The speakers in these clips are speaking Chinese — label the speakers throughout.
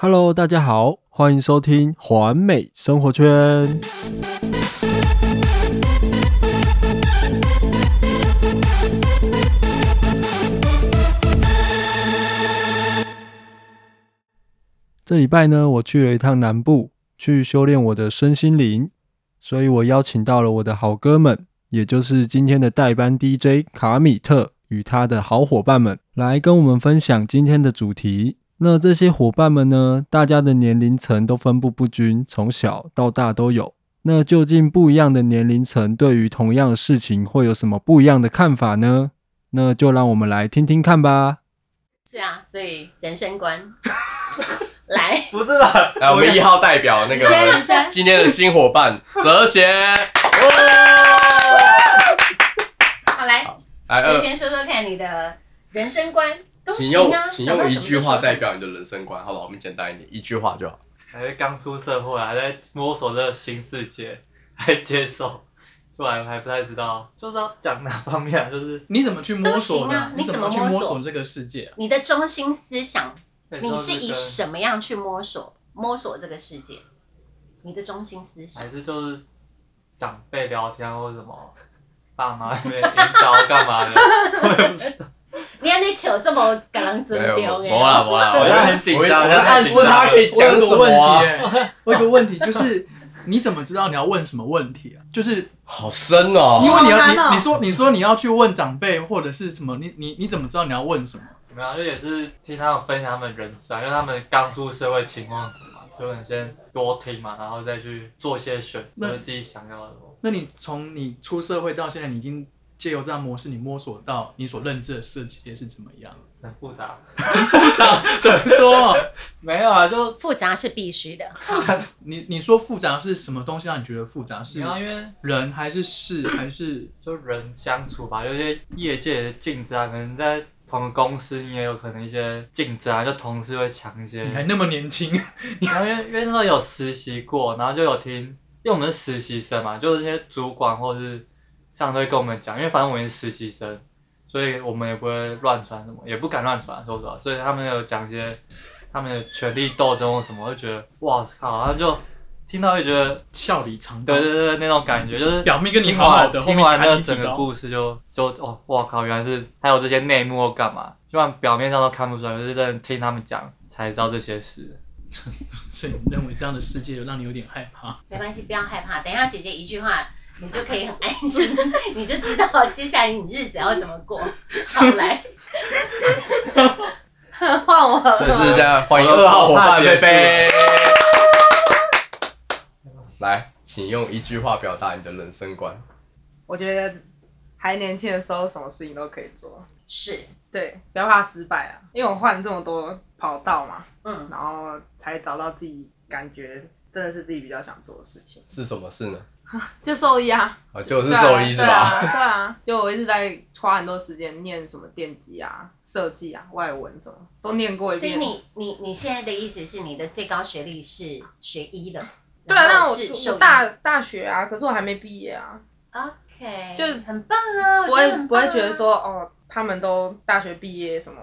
Speaker 1: Hello，大家好，欢迎收听环美生活圈。这礼拜呢，我去了一趟南部，去修炼我的身心灵，所以我邀请到了我的好哥们，也就是今天的代班 DJ 卡米特与他的好伙伴们，来跟我们分享今天的主题。那这些伙伴们呢，大家的年龄层都分布不均，从小到大都有。那究竟不一样的年龄层对于同样的事情会有什么不一样的看法呢？那就让我们来听听看吧。
Speaker 2: 是啊，所以人生观 来，
Speaker 3: 不是吧？
Speaker 4: 来，我们一号代表那个，今天的新伙伴 哲贤，
Speaker 2: 好来，
Speaker 4: 来，
Speaker 2: 之
Speaker 4: 呃，
Speaker 2: 前说说看你的人生观，都
Speaker 4: 请用
Speaker 2: 行啊，
Speaker 4: 请用一句话代表你的人生观，好不好？我们简单一点，一句话就好。
Speaker 3: 还是刚出社会，还在摸索这个新世界，还接受，不然还不太知道，就是要讲哪方面啊？就是
Speaker 5: 你怎么去摸索
Speaker 2: 都行啊？你
Speaker 5: 怎么去
Speaker 2: 摸索
Speaker 5: 摸索这个世界啊？
Speaker 2: 你的中心思想，你是以什么样去摸索摸索这个世界？你的中心思想
Speaker 3: 还，是就是长辈聊天或者什么，爸妈那边引导干嘛的？我也不知道，
Speaker 2: 你看你球这么敢人尊重
Speaker 4: 没啦，没啦，
Speaker 3: 我现在很紧张
Speaker 4: 我我暗示他可以
Speaker 5: 我
Speaker 4: 讲什么啊？
Speaker 5: 我有个问题就是，你怎么知道你要问什么问题啊？就是
Speaker 4: 好深哦
Speaker 5: 因。为你要
Speaker 2: 好难哦
Speaker 5: 你你说你说你要去问长辈或者是什么，你你你怎么知道你要问什么？
Speaker 3: 没有，就也是听他们分享他们人生啊，因为他们刚出社会情况是什么，所以你先多听嘛，然后再去做些选，
Speaker 5: 那
Speaker 3: 就是自己想要的。
Speaker 5: 那你从你出社会到现在，你已经借由这样模式，你摸索到你所认知的世界是怎么样？
Speaker 3: 很复杂，复杂
Speaker 5: 怎么说？
Speaker 3: 没有啊，就
Speaker 2: 复杂是必须的。
Speaker 5: 你你说复杂是什么东西让你觉得复杂？是
Speaker 3: 因为
Speaker 5: 人还是事还是？
Speaker 3: 就人相处吧，有些业界的竞争啊，可能在同个公司，你也有可能一些竞争啊，就同事会抢一些。
Speaker 5: 你还那么年轻，
Speaker 3: 然后因为因为那时候有实习过，然后就有听，因为我们是实习生嘛，就是一些主管或是上司会跟我们讲，因为反正我们是实习生，所以我们也不会乱传什么，也不敢乱传，说实话，所以他们有讲一些他们的权力斗争或什么，我就觉得哇靠，然后就听到就觉得，
Speaker 5: 笑里藏刀
Speaker 3: 对。对对，那种感觉就是
Speaker 5: 表面跟你
Speaker 3: 听
Speaker 5: 好好的，
Speaker 3: 听完。那整个故事就就哦，哇靠，原来是还有这些内幕或干嘛，就算表面上都看不出来，就是在听他们讲才知道这些事。
Speaker 5: 所以你认为这样的世界有让你有点害怕？
Speaker 2: 没关系，不要害怕。等一下姐姐一句话，你就可以很安心，你就知道接下来你日子要怎么过。好来，换我
Speaker 4: 所以是这样，欢迎二号伙伴菲菲。来，请用一句话表达你的人生观。
Speaker 6: 我觉得还年轻的时候，什么事情都可以做。
Speaker 2: 是，
Speaker 6: 对，不要怕失败啊，因为我换这么多跑道嘛，
Speaker 2: 嗯，
Speaker 6: 然后才找到自己感觉真的是自己比较想做的事情。
Speaker 4: 是什么事呢？
Speaker 6: 就兽医啊，
Speaker 4: 啊，就是
Speaker 6: 对啊
Speaker 4: 兽医是
Speaker 6: 对啊，
Speaker 4: 吧？
Speaker 6: 对啊，就我一直在花很多时间念什么电机啊、设计啊、外文什么，都念过一遍。
Speaker 2: 所以你你你现在的意思是你的最高学历是学医的？
Speaker 6: 对啊，
Speaker 2: 然
Speaker 6: 那我
Speaker 2: 后是兽医
Speaker 6: 我大大学啊，可是我还没毕业啊
Speaker 2: ，OK，
Speaker 6: 就
Speaker 2: 很棒啊，
Speaker 6: 不会
Speaker 2: 我觉得很棒啊
Speaker 6: 不会觉得说哦，他们都大学毕业什么，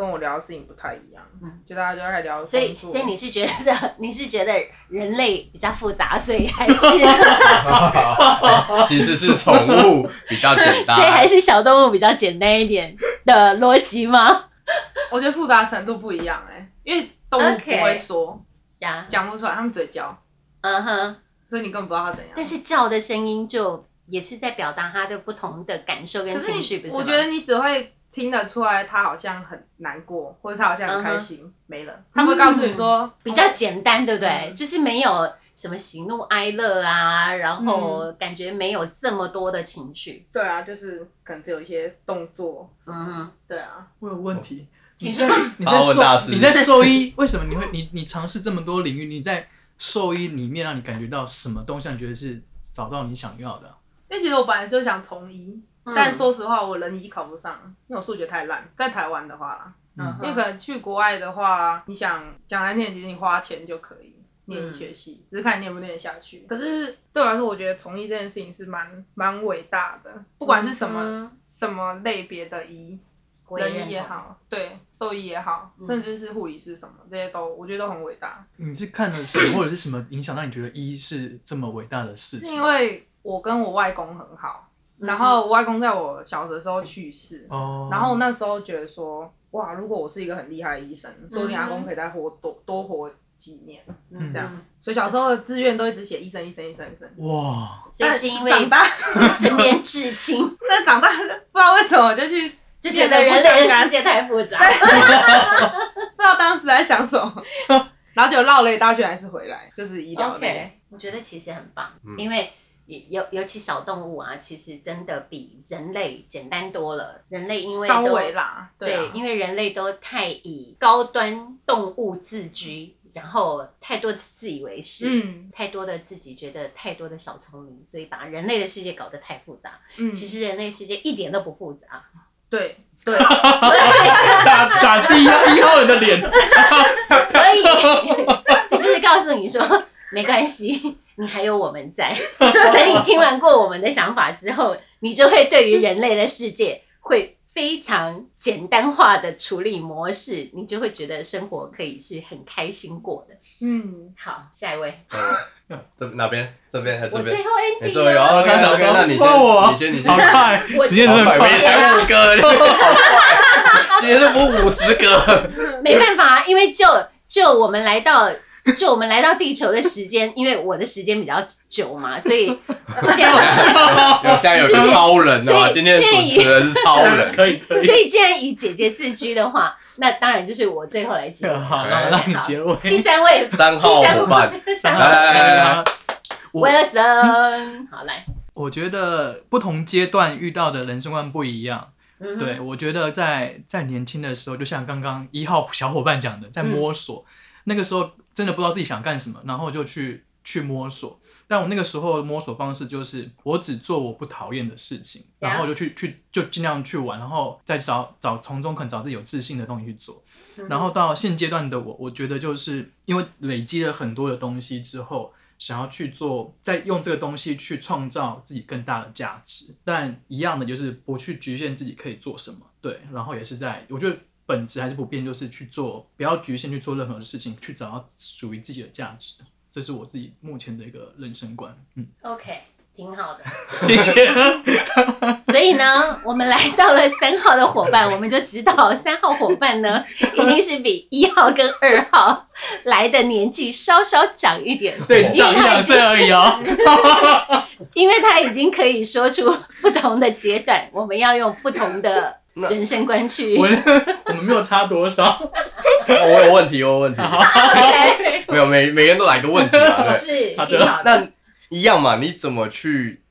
Speaker 6: 跟我聊的事情不太一样。
Speaker 2: 嗯
Speaker 6: 就大家就在聊
Speaker 2: 所以，所以你是觉得你是觉得人类比较复杂，所以还是
Speaker 4: 其实是宠物比较简单
Speaker 2: 所以。还是小动物比较简单一点的逻辑吗？
Speaker 6: 我觉得复杂程度不一样哎、因为动物不会说，
Speaker 2: 呀，
Speaker 6: 讲不出来，他们嘴叫，
Speaker 2: 嗯哼，
Speaker 6: 所以你根本不知道它怎样。
Speaker 2: 但是叫的声音就也是在表达他的不同的感受跟情绪，不，是
Speaker 6: 我觉得你只会听得出来，他好像很难过，或者他好像很开心，没了。他不会告诉你说
Speaker 2: 嗯比较简单，对不对？
Speaker 6: 嗯
Speaker 2: 就是没有什么喜怒哀乐啊，然后感觉没有这么多的情绪。
Speaker 6: 对啊，就是可能只有一些动作，
Speaker 2: 嗯哼，
Speaker 6: 对啊，
Speaker 5: 我有问题。你
Speaker 2: 请说
Speaker 5: 在你在兽你在兽医，为什么你会你你尝试这么多领域？你在兽医里面让你感觉到什么东西？让你觉得是找到你想要的啊？
Speaker 6: 因为其实我本来就想从医，
Speaker 2: 嗯
Speaker 6: 但说实话，我人医考不上，因为我数学太烂，在台湾的话啦，
Speaker 2: 嗯
Speaker 6: 因为可能去国外的话，你想讲来念，其实你花钱就可以念医学系，只是看你念不念得下去。可是对我来说，我觉得从医这件事情是蛮蛮伟大的，不管是什么、
Speaker 2: 嗯
Speaker 6: 什么类别的医，人
Speaker 2: 我也认同。
Speaker 6: 医也好，对，兽医也好，
Speaker 2: 嗯
Speaker 6: 甚至是护理师什么，这些都我觉得都很伟大。
Speaker 5: 你是看了什么，或者是什么影响让你觉得医是这么伟大的事情？
Speaker 6: 是因为我跟我外公很好，
Speaker 2: 嗯
Speaker 6: 然后我外公在我小的时候去世，
Speaker 5: 哦，
Speaker 6: 然后那时候觉得说，哇，如果我是一个很厉害的医生，说不定阿
Speaker 2: 嗯
Speaker 6: 公可以再活多多活几年，
Speaker 2: 嗯
Speaker 6: 这样。所以小时候的志愿都一直写医生，医生，医生，医生。
Speaker 5: 哇，
Speaker 2: 所以是因为
Speaker 6: 但长大，
Speaker 2: 身边至亲，
Speaker 6: 那长大不知道为什么就去，
Speaker 2: 就觉得人类的世界太复杂。
Speaker 6: 不知道当时在想什么，然后就绕了一大圈还是回来，就是医疗类。
Speaker 2: OK，我觉得其实很棒，
Speaker 4: 嗯
Speaker 2: 因为尤尤其小动物啊，其实真的比人类简单多了。人类因为
Speaker 6: 稍
Speaker 2: 都
Speaker 6: 微啦，对啊，
Speaker 2: 因为人类都太以高端动物自居，然后太多自以为是。
Speaker 6: 嗯
Speaker 2: 太多的自己觉得太多的小聪明，所以把人类的世界搞得太复杂。
Speaker 6: 嗯，
Speaker 2: 其实人类世界一点都不复杂，
Speaker 6: 对对，
Speaker 2: 所 以
Speaker 5: 打打第一号一号人的脸，
Speaker 2: 所以 这就是告诉你说，没关系，你还有我们在。等你听完过我们的想法之后，你就会对于人类的世界会非常简单化的处理模式，你就会觉得生活可以是很开心过的。
Speaker 6: 嗯，
Speaker 2: 好，下一位，
Speaker 4: 嗯这哪边？这边还是这边？
Speaker 2: 最后 ending
Speaker 4: 你这有
Speaker 2: 了
Speaker 4: OK OK，那你先，你先，你先。
Speaker 5: 好快，
Speaker 2: 我
Speaker 5: 时间真的很
Speaker 4: 好快，
Speaker 5: 快
Speaker 4: 没。才五个，你好快，今天是不五十个。
Speaker 2: 没办法，因为就就我们来到。就我们来到地球的时间，因为我的时间比较久嘛，所以现在我
Speaker 4: 有现在有个超人的嘛？
Speaker 2: 所以
Speaker 4: 今天的主持人是超人。
Speaker 5: 可以可以。
Speaker 2: 所，以既然以姐姐自居的话，那当然就是我最后来 结尾。
Speaker 5: 好，让让你结
Speaker 2: 第。三位，
Speaker 4: 三号伙伴，
Speaker 2: 三
Speaker 4: 来来来来
Speaker 5: 来，我
Speaker 2: Wilson，好来，
Speaker 5: 我觉得不同阶段遇到的人生观不一样。
Speaker 2: 嗯
Speaker 5: 对，我觉得在在年轻的时候，就像刚刚一号小伙伴讲的，在摸索，那个时候真的不知道自己想干什么，然后就去去摸索。但我那个时候的摸索方式就是，我只做我不讨厌的事情，然后就去去就尽量去玩，然后再找找从中可能找自己有自信的东西去做。然后到现阶段的我，我觉得就是因为累积了很多的东西之后，想要去做，再用这个东西去创造自己更大的价值。但一样的就是不去局限自己可以做什么，对，然后也是在我觉得本质还是不变，就是去做，不要局限去做任何的事情，去找到属于自己的价值。这是我自己目前的一个人生观。嗯
Speaker 2: ，OK，挺好的。
Speaker 5: 谢谢。
Speaker 2: 所以呢，我们来到了三号的伙伴，我们就知道三号伙伴呢，一定是比一号跟二号来的年纪稍稍长一点。
Speaker 5: 对，长一两岁而已哦。
Speaker 2: 因为他已经可以说出不同的阶段，我们要用不同的人生观去。
Speaker 5: 我我们没有差多少。
Speaker 4: 哦 我有问题，我有问题。没有，每每个人都来个问题嘛，对。
Speaker 2: 是
Speaker 5: 好的
Speaker 2: 挺好的。
Speaker 4: 那一样嘛，你怎么去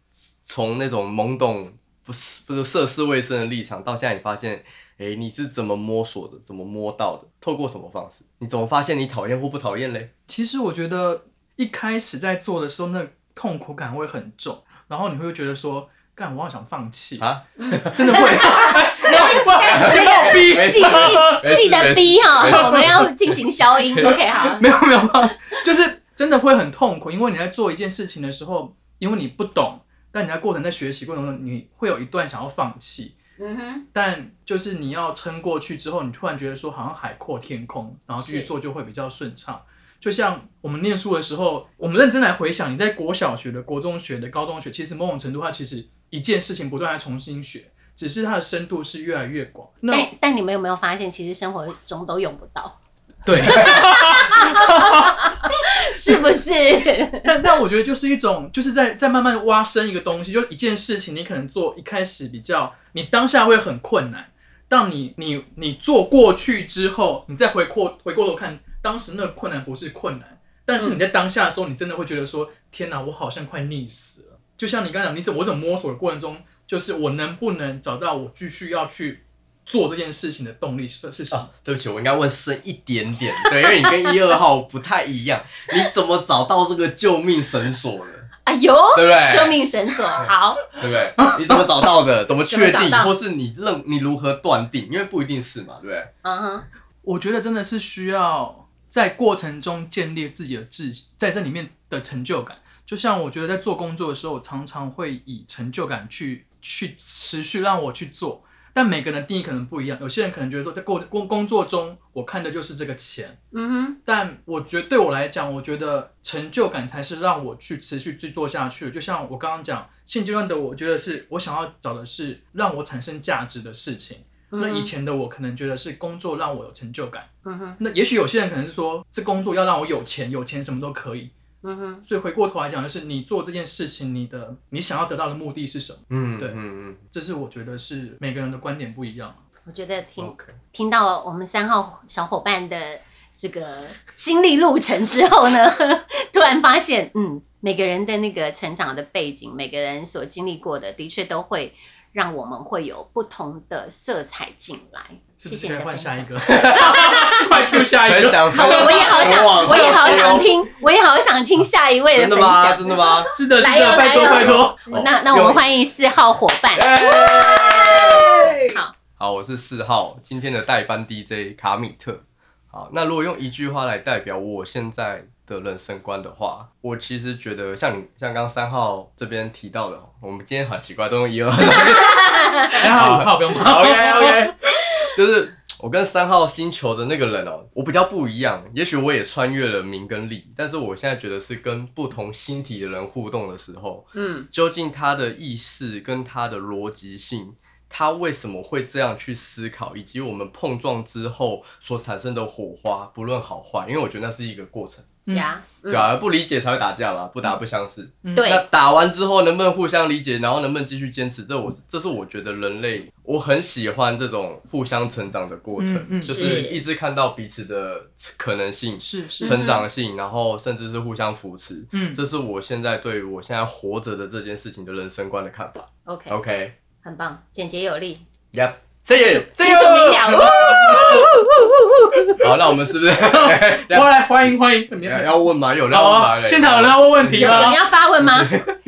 Speaker 4: 从那种懵懂不是不是涉世未深的立场，到现在你发现，哎，你是怎么摸索的，怎么摸到的？透过什么方式？你怎么发现你讨厌或不讨厌嘞？
Speaker 5: 其实我觉得一开始在做的时候，那痛苦感会很重，然后你会觉得说，干，我好想放弃
Speaker 4: 啊，
Speaker 5: 真的会。没有，
Speaker 2: 这
Speaker 5: 先把我逼。
Speaker 4: 没
Speaker 2: 记
Speaker 4: 事没事
Speaker 2: 记记得逼哈，我们要进行消音。OK，好。
Speaker 5: 没有没有，就是真的会很痛苦，因为你在做一件事情的时候，因为你不懂，但你在过程在学习过程中，你会有一段想要放弃，
Speaker 2: 嗯哼，
Speaker 5: 但就是你要撑过去之后，你突然觉得说好像海阔天空，然后继续做就会比较顺畅。就像我们念书的时候，我们认真来回想，你在国小学的、国中学的、高中学，其实某种程度它其实一件事情不断在重新学，只是它的深度是越来越广。那
Speaker 2: 但但你们有没有发现，其实生活中都用不到，
Speaker 5: 对，
Speaker 2: 是不是？
Speaker 5: 但但我觉得就是一种，就是在在慢慢挖深一个东西，就一件事情，你可能做一开始比较，你当下会很困难，当你你你做过去之后，你再回过回过头看，当时那个困难不是困难，但是你在当下的时候，你真的会觉得说，天哪，我好像快溺死了。就像你刚刚讲，你怎么我怎么摸索的过程中，就是我能不能找到我继续要去做这件事情的动力是是什么？
Speaker 4: 啊，对不起，我应该问深一点点，对，因为你跟一二号不太一样，你怎么找到这个救命绳索的？
Speaker 2: 哎呦，
Speaker 4: 对不对？
Speaker 2: 救命绳索，好，
Speaker 4: 对不对？你怎么找到的？怎么确定？或是你认你如何断定？因为不一定是嘛，对不对？
Speaker 2: 嗯哼，
Speaker 5: 我觉得真的是需要在过程中建立自己的自信，在这里面的成就感。就像我觉得在做工作的时候，我常常会以成就感去去持续让我去做。但但每个人定义可能不一样，有些人可能觉得说，在工工工作中，我看的就是这个钱，
Speaker 2: 嗯哼，
Speaker 5: 但我觉得对我来讲，我觉得成就感才是让我去持续去做下去的。就像我刚刚讲，现阶段的我觉得是我想要找的是让我产生价值的事情。那以前的我可能觉得是工作让我有成就感，
Speaker 2: 嗯哼，
Speaker 5: 那也许有些人可能是说，这工作要让我有钱，有钱什么都可以。
Speaker 2: 嗯哼，
Speaker 5: 所以回过头来讲，就是你做这件事情，你的你想要得到的目的是什么？
Speaker 4: 嗯，
Speaker 5: 对
Speaker 4: 嗯嗯
Speaker 5: 这是我觉得是每个人的观点不一样。
Speaker 2: 我觉得听听到我们三号小伙伴的这个心历路程之后呢，突然发现，嗯，每个人的那个成长的背景，每个人所经历过的，的确都会让我们会有不同的色彩进来。谢谢
Speaker 5: 是不是可以
Speaker 2: 你的分享。
Speaker 5: 换 下一个？快 Q 下一个。
Speaker 4: 想
Speaker 2: 好，我我也好想，我也好想
Speaker 4: 丢
Speaker 2: 听，我也好想听下一位
Speaker 4: 真的吗？
Speaker 2: 分享。
Speaker 4: 真的吗？
Speaker 5: 是的，是
Speaker 2: 的，是
Speaker 5: 的，拜托拜托。
Speaker 4: 哦
Speaker 2: 那那我们欢迎四号伙伴。好，
Speaker 4: 好，我是四号，今天的代班 DJ 卡米特。好，那如果用一句话来代表我现在的人生观的话，我其实觉得像你像刚刚三号这边提到的哦，我们今天很奇怪，都用一二。
Speaker 5: 还 好五号不用怕。
Speaker 4: OK OK，就是我跟三号星球的那个人哦，我比较不一样。也许我也穿越了名跟利，但是我现在觉得是跟不同星体的人互动的时候，
Speaker 2: 嗯
Speaker 4: 究竟他的意识跟他的逻辑性，他为什么会这样去思考，以及我们碰撞之后所产生的火花，不论好坏，因为我觉得那是一个过程，
Speaker 5: 嗯
Speaker 2: 呀，嗯
Speaker 4: 对啊，不理解才会打架嘛，不打不相识。
Speaker 2: 对
Speaker 4: 那打完之后能不能互相理解，然后能不能继续坚持，这我这是我觉得人类我很喜欢这种互相成长的过程，
Speaker 5: 嗯嗯
Speaker 4: 就是
Speaker 2: 是
Speaker 4: 一直看到彼此的可能性。
Speaker 5: 是是，
Speaker 4: 成长性，然后甚至是互相扶持，
Speaker 5: 嗯，
Speaker 4: 这是我现在对于我现在活着的这件事情的人生观的看法。，OK，OK，
Speaker 2: 很棒，简洁有力，
Speaker 4: 呀，这也这
Speaker 2: 清楚明
Speaker 4: 个
Speaker 2: 了。
Speaker 4: 好，那我们是不是
Speaker 5: 过来欢迎欢迎，你
Speaker 4: 要要问吗？有人要问吗
Speaker 5: 啊，？现场有人要问问题吗？
Speaker 2: 有有人要发问吗？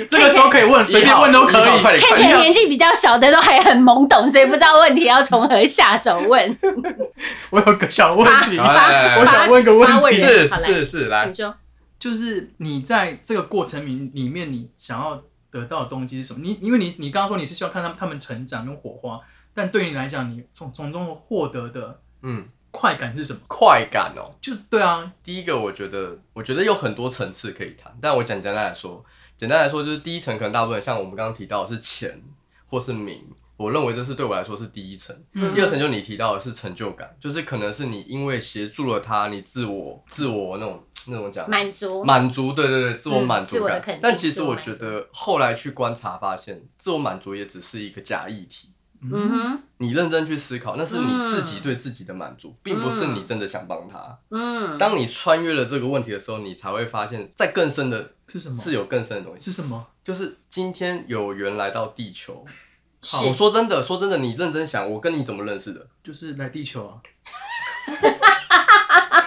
Speaker 5: 这个时候可以问，随便问都可以。
Speaker 2: 看！起来年纪比较小的都还很懵懂，所以不知道问题要从何下手问。
Speaker 5: 我有个小问题我想问个问题
Speaker 4: 是是是，来
Speaker 2: 请，说。
Speaker 5: 就是你在这个过程里里面，你想要得到的东西是什么？你因为你你刚刚说你是希望看他们他们成长跟火花，但对你来讲，你从从中获得的
Speaker 4: 嗯，
Speaker 5: 快感是什么？
Speaker 4: 快感哦。
Speaker 5: 就对啊，
Speaker 4: 第一个，我觉得，我觉得有很多层次可以谈，但我简单来说，简单来说就是第一层可能大部分像我们刚刚提到的是钱或是名，我认为这是对我来说是第一层。
Speaker 5: 嗯
Speaker 4: 第二层就你提到的是成就感，就是可能是你因为协助了他，你自我自我那种那种讲
Speaker 2: 满足，
Speaker 4: 满足，对对对，自我满足感。
Speaker 2: 自我的肯定
Speaker 4: 但其实我觉得后来去观察发现，自我满足也只是一个假议题。
Speaker 2: 嗯哼，
Speaker 4: 你认真去思考，那是你自己对自己的满足，并不是你真的想帮他。
Speaker 2: 嗯，
Speaker 4: 当你穿越了这个问题的时候，你才会发现，在更深的
Speaker 5: 是什么？
Speaker 4: 是有更深的东西。
Speaker 5: 是什么？
Speaker 4: 就是今天有缘来到地球，好，我说真的，说真的，你认真想，我跟你怎么认识的？
Speaker 5: 就是来地球啊。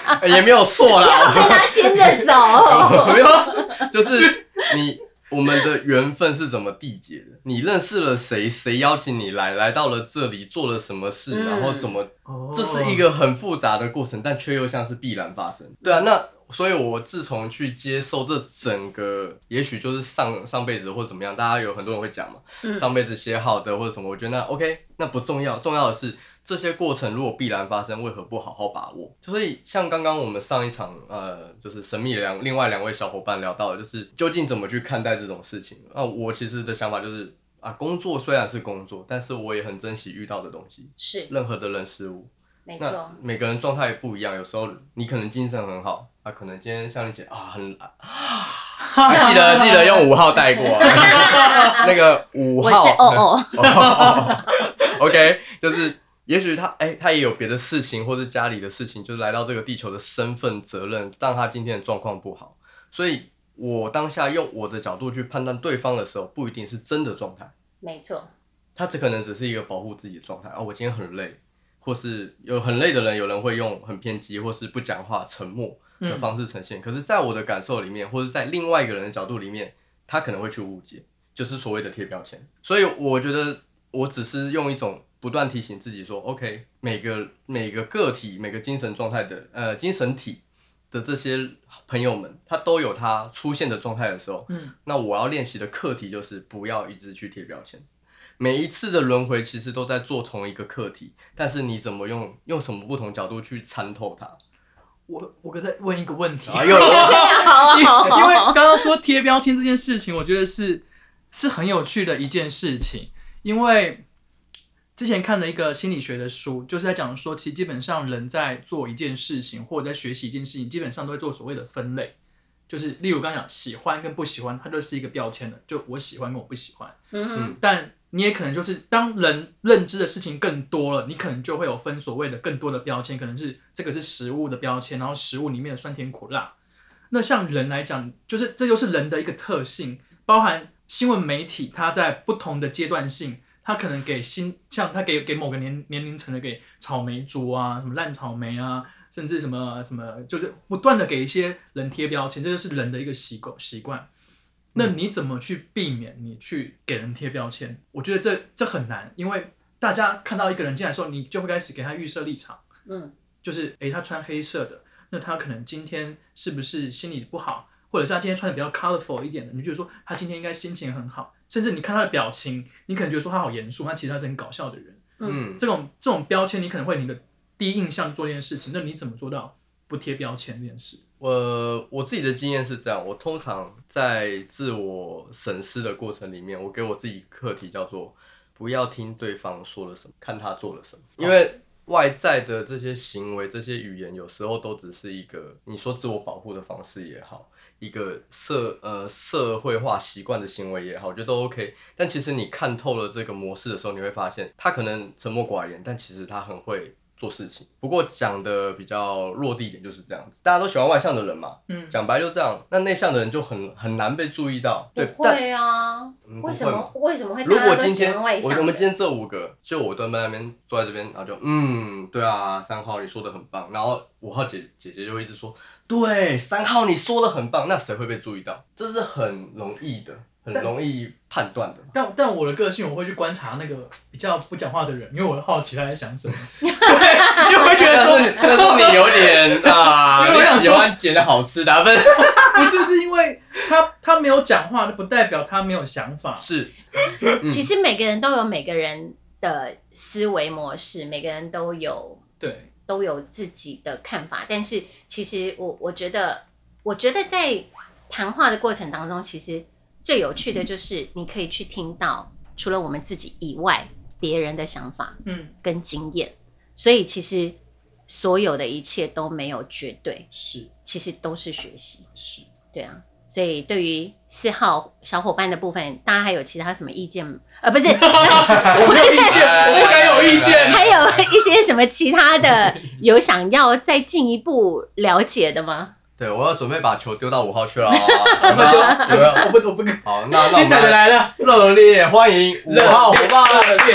Speaker 4: 哎 也没有错啦，
Speaker 2: 要跟他牵着走。
Speaker 4: 没有，就是你我们的缘分是怎么缔结的？你认识了谁？谁邀请你来？来到了这里，做了什么事？
Speaker 2: 嗯
Speaker 4: 然后怎么？
Speaker 5: 哦，
Speaker 4: 这是一个很复杂的过程，但却又像是必然发生。对啊，那所以，我自从去接受这整个，也许就是上上辈子或者怎么样，大家有很多人会讲嘛，
Speaker 2: 嗯
Speaker 4: 上辈子写好的或者什么，我觉得那 OK，那不重要，重要的是这些过程如果必然发生，为何不好好把握？所以像刚刚我们上一场呃，就是神秘的两另外两位小伙伴聊到的，就是究竟怎么去看待这种事情。那我其实的想法就是啊，工作虽然是工作，但是我也很珍惜遇到的东西，
Speaker 2: 是，
Speaker 4: 任何的人事物。那
Speaker 2: 没错。
Speaker 4: 每个人状态不一样，有时候你可能精神很好，啊，可能今天像你姐啊很啊，记得记得用五号带过、啊，那个五
Speaker 2: 我
Speaker 4: 号
Speaker 2: 哦，哦
Speaker 4: OK，就是也许他哎、他也有别的事情，或是家里的事情，就是来到这个地球的身份责任，让他今天的状况不好，所以我当下用我的角度去判断对方的时候，不一定是真的状态。
Speaker 2: 没错，
Speaker 4: 他只可能只是一个保护自己的状态啊，我今天很累，或是有很累的人，有人会用很偏激或是不讲话、沉默的方式呈现。可是，在我的感受里面，或者在另外一个人的角度里面，他可能会去误解，就是所谓的贴标签。所以，我觉得我只是用一种不断提醒自己说，OK，每个每个个体、每个精神状态的呃精神体的这些朋友们，他都有他出现的状态的时候，
Speaker 5: 嗯，
Speaker 4: 那我要练习的课题就是不要一直去贴标签。每一次的轮回其实都在做同一个课题，但是你怎么用用什么不同角度去参透它？
Speaker 5: 我我再问一个问题，
Speaker 2: 好啊
Speaker 5: 因
Speaker 2: 好啊
Speaker 5: 因为刚刚说贴标签这件事情，我觉得是是很有趣的一件事情，因为之前看了一个心理学的书，就是在讲说，其实基本上人在做一件事情或者在学习一件事情，基本上都会做所谓的分类，就是例如刚刚讲喜欢跟不喜欢，它就是一个标签的，就我喜欢跟我不喜欢。
Speaker 2: 嗯哼，
Speaker 5: 但你也可能就是当人认知的事情更多了，你可能就会有分所谓的更多的标签，可能是这个是食物的标签，然后食物里面的酸甜苦辣。那像人来讲，就是这就是人的一个特性，包含新闻媒体，它在不同的阶段性，它可能给新像他给给某个年年龄层的给草莓族啊，什么烂草莓啊，甚至什么什么，就是不断的给一些人贴标签，这就是人的一个习惯习惯。那你怎么去避免你去给人贴标签？我觉得这这很难，因为大家看到一个人进来的时候，你就会开始给他预设立场，
Speaker 2: 嗯，
Speaker 5: 就是诶，他穿黑色的，那他可能今天是不是心理不好，或者是他今天穿的比较 colorful 一点的，你就觉得说他今天应该心情很好，甚至你看他的表情，你可能觉得说他好严肃，但其实他是很搞笑的人。
Speaker 4: 嗯，
Speaker 5: 这种这种标签，你可能会你的第一印象做这件事情，那你怎么做到不贴标签这件事？
Speaker 4: 我我自己的经验是这样，我通常在自我审视的过程里面，我给我自己课题叫做不要听对方说了什么，看他做了什么，因为外在的这些行为、这些语言，有时候都只是一个你说自我保护的方式也好，一个社呃社会化习惯的行为也好，我觉得都 OK。但其实你看透了这个模式的时候，你会发现他可能沉默寡言，但其实他很会做事情。不过讲的比较落地一点就是这样子，大家都喜欢外向的人嘛，
Speaker 5: 嗯，
Speaker 4: 讲白就这样。那内向的人就很很难被注意到，对，
Speaker 2: 不会啊，
Speaker 4: 嗯
Speaker 2: 为什么为什么会
Speaker 4: 如果今天我我们今天这五个，就我蹲在那边坐在这边，然后就嗯，对啊，三号你说的很棒，然后五号姐姐姐就一直说，对，三号你说的很棒，那谁会被注意到？这是很容易的，很容易判断的。
Speaker 5: 但但我的个性，我会去观察那个比较不讲话的人，因为我会好奇他在想什么，对，因为我会觉得说，
Speaker 4: 那是你有点啊，
Speaker 5: 因为我
Speaker 4: 喜欢捡的好吃的啊，不是？
Speaker 5: 不是是因为他他没有讲话，不代表他没有想法。
Speaker 4: 是，
Speaker 2: 其实每个人都有每个人的思维模式，每个人都有
Speaker 5: 对，
Speaker 2: 都有自己的看法。但是其实我我觉得，我觉得在谈话的过程当中，其实最有趣的就是你可以去听到除了我们自己以外别人的想法
Speaker 5: 嗯，
Speaker 2: 跟经验。所以其实所有的一切都没有绝对，
Speaker 5: 是
Speaker 2: 其实都是学习。
Speaker 5: 是，
Speaker 2: 对啊，所以对于四号小伙伴的部分，大家还有其他什么意见吗？呃，不是，
Speaker 5: 我没有意见，有意见。
Speaker 2: 还有一些什么其他的有想要再进一步了解的吗？
Speaker 4: 对我要准备把球丢到五号去了啊，有没有？有没有？
Speaker 5: 我不我不敢，
Speaker 4: 好，那那 我
Speaker 5: 精彩的来了，
Speaker 4: 热烈欢迎五号伙伴。
Speaker 5: 热烈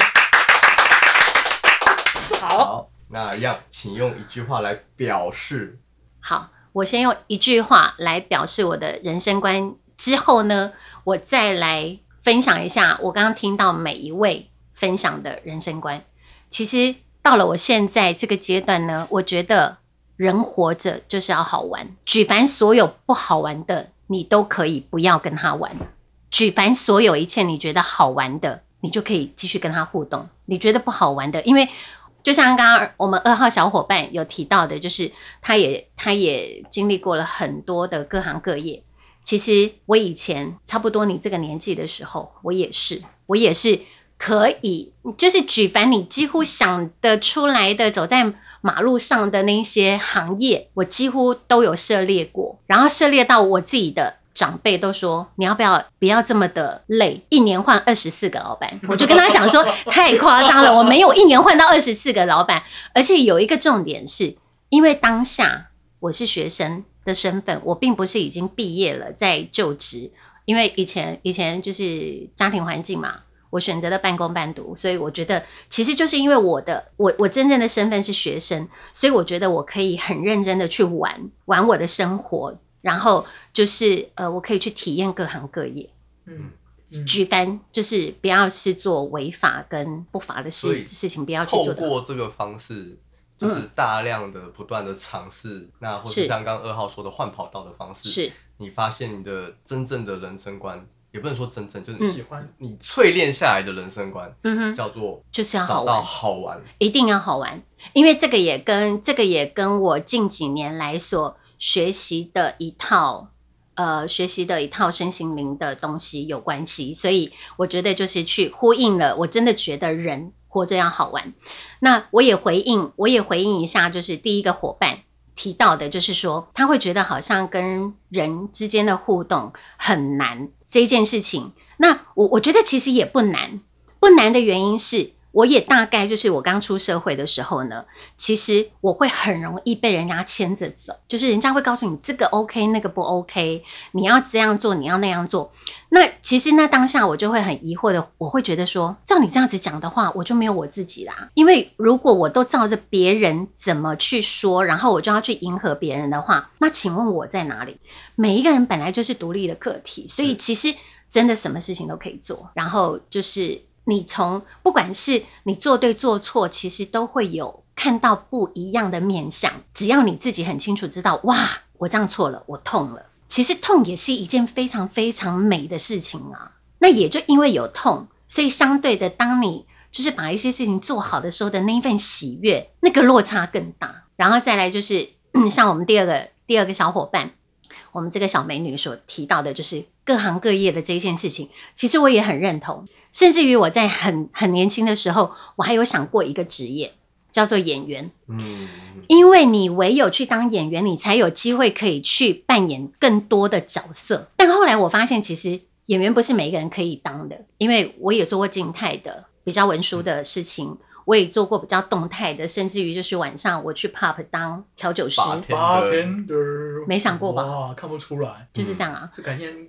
Speaker 4: 好，那一样，请用一句话来表示。
Speaker 2: 好，我先用一句话来表示我的人生观，之后呢，我再来分享一下我刚刚听到每一位分享的人生观。其实到了我现在这个阶段呢，我觉得人活着就是要好玩，举凡所有不好玩的，你都可以不要跟他玩；举凡所有一切你觉得好玩的，你就可以继续跟他互动。你觉得不好玩的，因为就像刚刚我们二号小伙伴有提到的，就是他也他也经历过了很多的各行各业。其实我以前差不多你这个年纪的时候，我也是，我也是可以，就是举凡你几乎想得出来的，走在马路上的那些行业，我几乎都有涉猎过，然后涉猎到我自己的。长辈都说你要不要不要这么的累，一年换二十四个老板，我就跟他讲说太夸张了，我没有一年换到二十四个老板，而且有一个重点是，因为当下我是学生的身份，我并不是已经毕业了在就职，因为以前以前就是家庭环境嘛，我选择了半工半读，所以我觉得其实就是因为我的我我真正的身份是学生，所以我觉得我可以很认真的去玩玩我的生活，然后就是呃，我可以去体验各行各业。
Speaker 5: 嗯，
Speaker 2: 举凡就是不要是做违法跟不法的事事情，不要去
Speaker 4: 透。过这个方式，就是大量的不断的尝试，那或
Speaker 2: 是
Speaker 4: 刚刚二号说的换跑道的方式，
Speaker 2: 是
Speaker 4: 你发现你的真正的人生观也不能说真正，就是
Speaker 5: 喜欢
Speaker 4: 你淬炼下来的人生观，
Speaker 2: 嗯哼，
Speaker 4: 叫做
Speaker 2: 就是要好
Speaker 4: 找到
Speaker 2: 玩，
Speaker 4: 好玩。
Speaker 2: 一定要好玩，因为这个也跟这个也跟我近几年来所学习的一套。呃，学习的一套身心灵的东西有关系，所以我觉得就是去呼应了。我真的觉得人活着要好玩。那我也回应，我也回应一下，就是第一个伙伴提到的，就是说他会觉得好像跟人之间的互动很难这一件事情。那我我觉得其实也不难，不难的原因是，我也大概就是我刚出社会的时候呢，其实我会很容易被人家牵着走，就是人家会告诉你这个 OK，那个不 OK，你要这样做，你要那样做。那其实那当下我就会很疑惑的，我会觉得说，照你这样子讲的话，我就没有我自己啦。因为如果我都照着别人怎么去说，然后我就要去迎合别人的话，那请问我在哪里？每一个人本来就是独立的个体，所以其实真的什么事情都可以做。然后就是你从不管是你做对做错，其实都会有看到不一样的面相。只要你自己很清楚知道，哇，我这样错了，我痛了。其实痛也是一件非常非常美的事情啊。那也就因为有痛，所以相对的，当你就是把一些事情做好的时候的那一份喜悦，那个落差更大。然后再来就是，像我们第二个第二个小伙伴，我们这个小美女所提到的，就是各行各业的这一件事情，其实我也很认同。甚至于我在很很年轻的时候，我还有想过一个职业，叫做演员。
Speaker 4: 嗯，
Speaker 2: 因为你唯有去当演员，你才有机会可以去扮演更多的角色。但后来我发现，其实演员不是每一个人可以当的，因为我也做过静态的、比较文书的事情，我也做过比较动态的，甚至于就是晚上我去 pub 当调酒师没想过吧
Speaker 5: 哇，看不出来，
Speaker 2: 就是这样啊。
Speaker 5: 就改天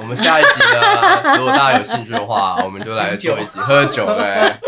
Speaker 4: 我们下一集呢，如果大家有兴趣的话，我们就来做一集喝酒呗，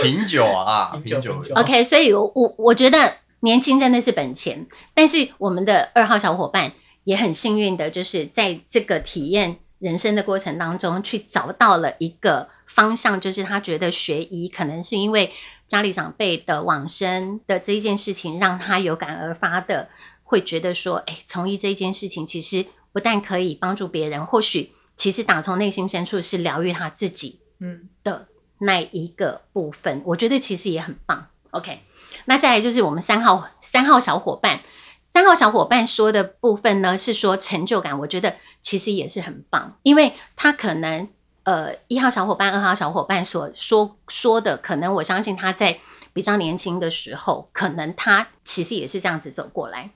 Speaker 4: 品酒啊，
Speaker 5: 品
Speaker 4: 品酒。
Speaker 2: OK，所以我我我觉得年轻真的是本钱，但是我们的二号小伙伴也很幸运的，就是在这个体验人生的过程当中，去找到了一个方向，就是他觉得学医可能是因为家里长辈的往生的这一件事情，让他有感而发的，会觉得说，哎，从医这一件事情，其实不但可以帮助别人，或许其实打从内心深处是疗愈他自己，
Speaker 5: 嗯，
Speaker 2: 的那一个部分，我觉得其实也很棒。OK，那再来就是我们三号三号小伙伴，三号小伙伴说的部分呢，是说成就感，我觉得其实也是很棒，因为他可能呃一号小伙伴、二号小伙伴所说说的，可能我相信他在比较年轻的时候，可能他其实也是这样子走过来。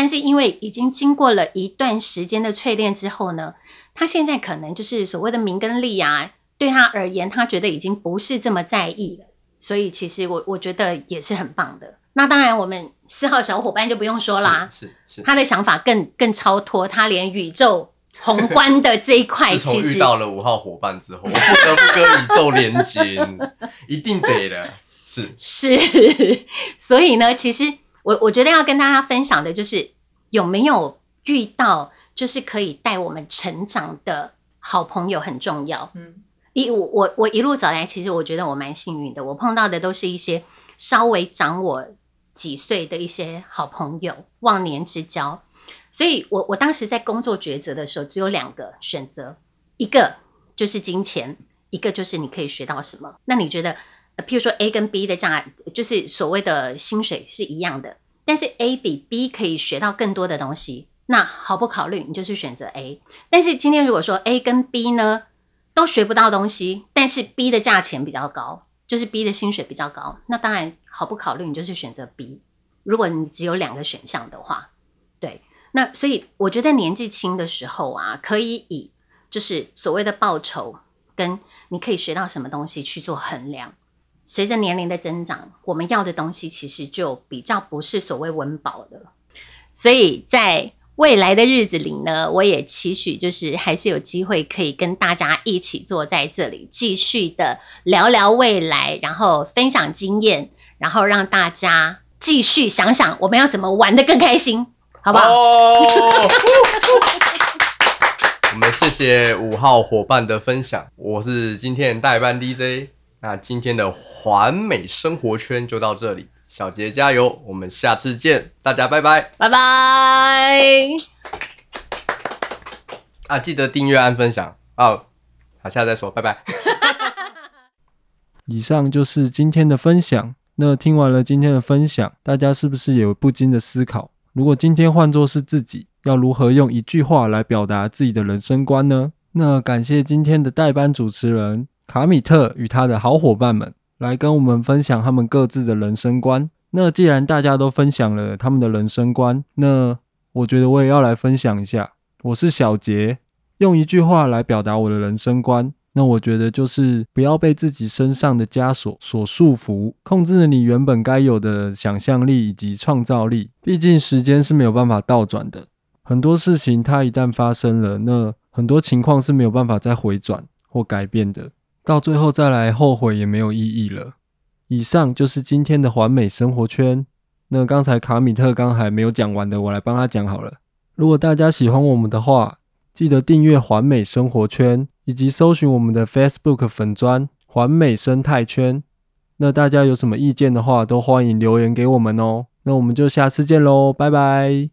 Speaker 2: 但是因为已经经过了一段时间的淬炼之后呢，他现在可能就是所谓的名跟利啊，对他而言，他觉得已经不是这么在意了。所以其实我我觉得也是很棒的。那当然，我们四号小伙伴就不用说啦，
Speaker 4: 是是是。
Speaker 2: 他的想法更更超脱，他连宇宙宏观的这一块，
Speaker 4: 其实遇
Speaker 2: 其实
Speaker 4: 到了五号伙伴之后，我不得不跟宇宙连接，一定得的。是
Speaker 2: 是，所以呢，其实我我觉得要跟大家分享的就是有没有遇到就是可以带我们成长的好朋友很重要。
Speaker 5: 嗯，
Speaker 2: 一我我我一路走来，其实我觉得我蛮幸运的，我碰到的都是一些稍微长我几岁的一些好朋友，忘年之交。所以我我当时在工作抉择的时候，只有两个选择，一个就是金钱，一个就是你可以学到什么。那你觉得，呃譬如说 A 跟 B 的价，就是所谓的薪水是一样的，但是 A 比 B 可以学到更多的东西，那毫不考虑，你就是选择 A。但是今天如果说 A 跟 B 呢，都学不到东西，但是 B 的价钱比较高，就是 B 的薪水比较高，那当然毫不考虑，你就是选择 B。如果你只有两个选项的话，对，那所以我觉得年纪轻的时候啊，可以以就是所谓的报酬跟你可以学到什么东西去做衡量。随着年龄的增长，我们要的东西其实就比较不是所谓温饱的，所以在未来的日子里呢，我也期许就是还是有机会可以跟大家一起坐在这里，继续的聊聊未来，然后分享经验，然后让大家继续想想我们要怎么玩的更开心，好不好？
Speaker 4: 哦 我们谢谢五号伙伴的分享，我是今天的代班 DJ。那今天的环美生活圈就到这里，小杰加油，我们下次见，大家拜拜
Speaker 2: 拜拜。
Speaker 4: 啊！记得订阅、按分享哦，好，下次再说，拜拜。
Speaker 1: 以上就是今天的分享。那听完了今天的分享，大家是不是也有不禁的思考？如果今天换作是自己，要如何用一句话来表达自己的人生观呢？那感谢今天的代班主持人卡米特与他的好伙伴们来跟我们分享他们各自的人生观。那既然大家都分享了他们的人生观，那我觉得我也要来分享一下。我是小杰，用一句话来表达我的人生观。那我觉得就是不要被自己身上的枷锁所束缚，控制了你原本该有的想象力以及创造力。毕竟时间是没有办法倒转的，很多事情它一旦发生了，那很多情况是没有办法再回转或改变的，到最后再来后悔也没有意义了。以上就是今天的环美生活圈。那刚才卡米特刚还没有讲完的，我来帮他讲好了。如果大家喜欢我们的话，记得订阅环美生活圈。以及搜寻我们的 Facebook 粉砖环美生态圈。那大家有什么意见的话，都欢迎留言给我们哦。那我们就下次见喽，拜拜。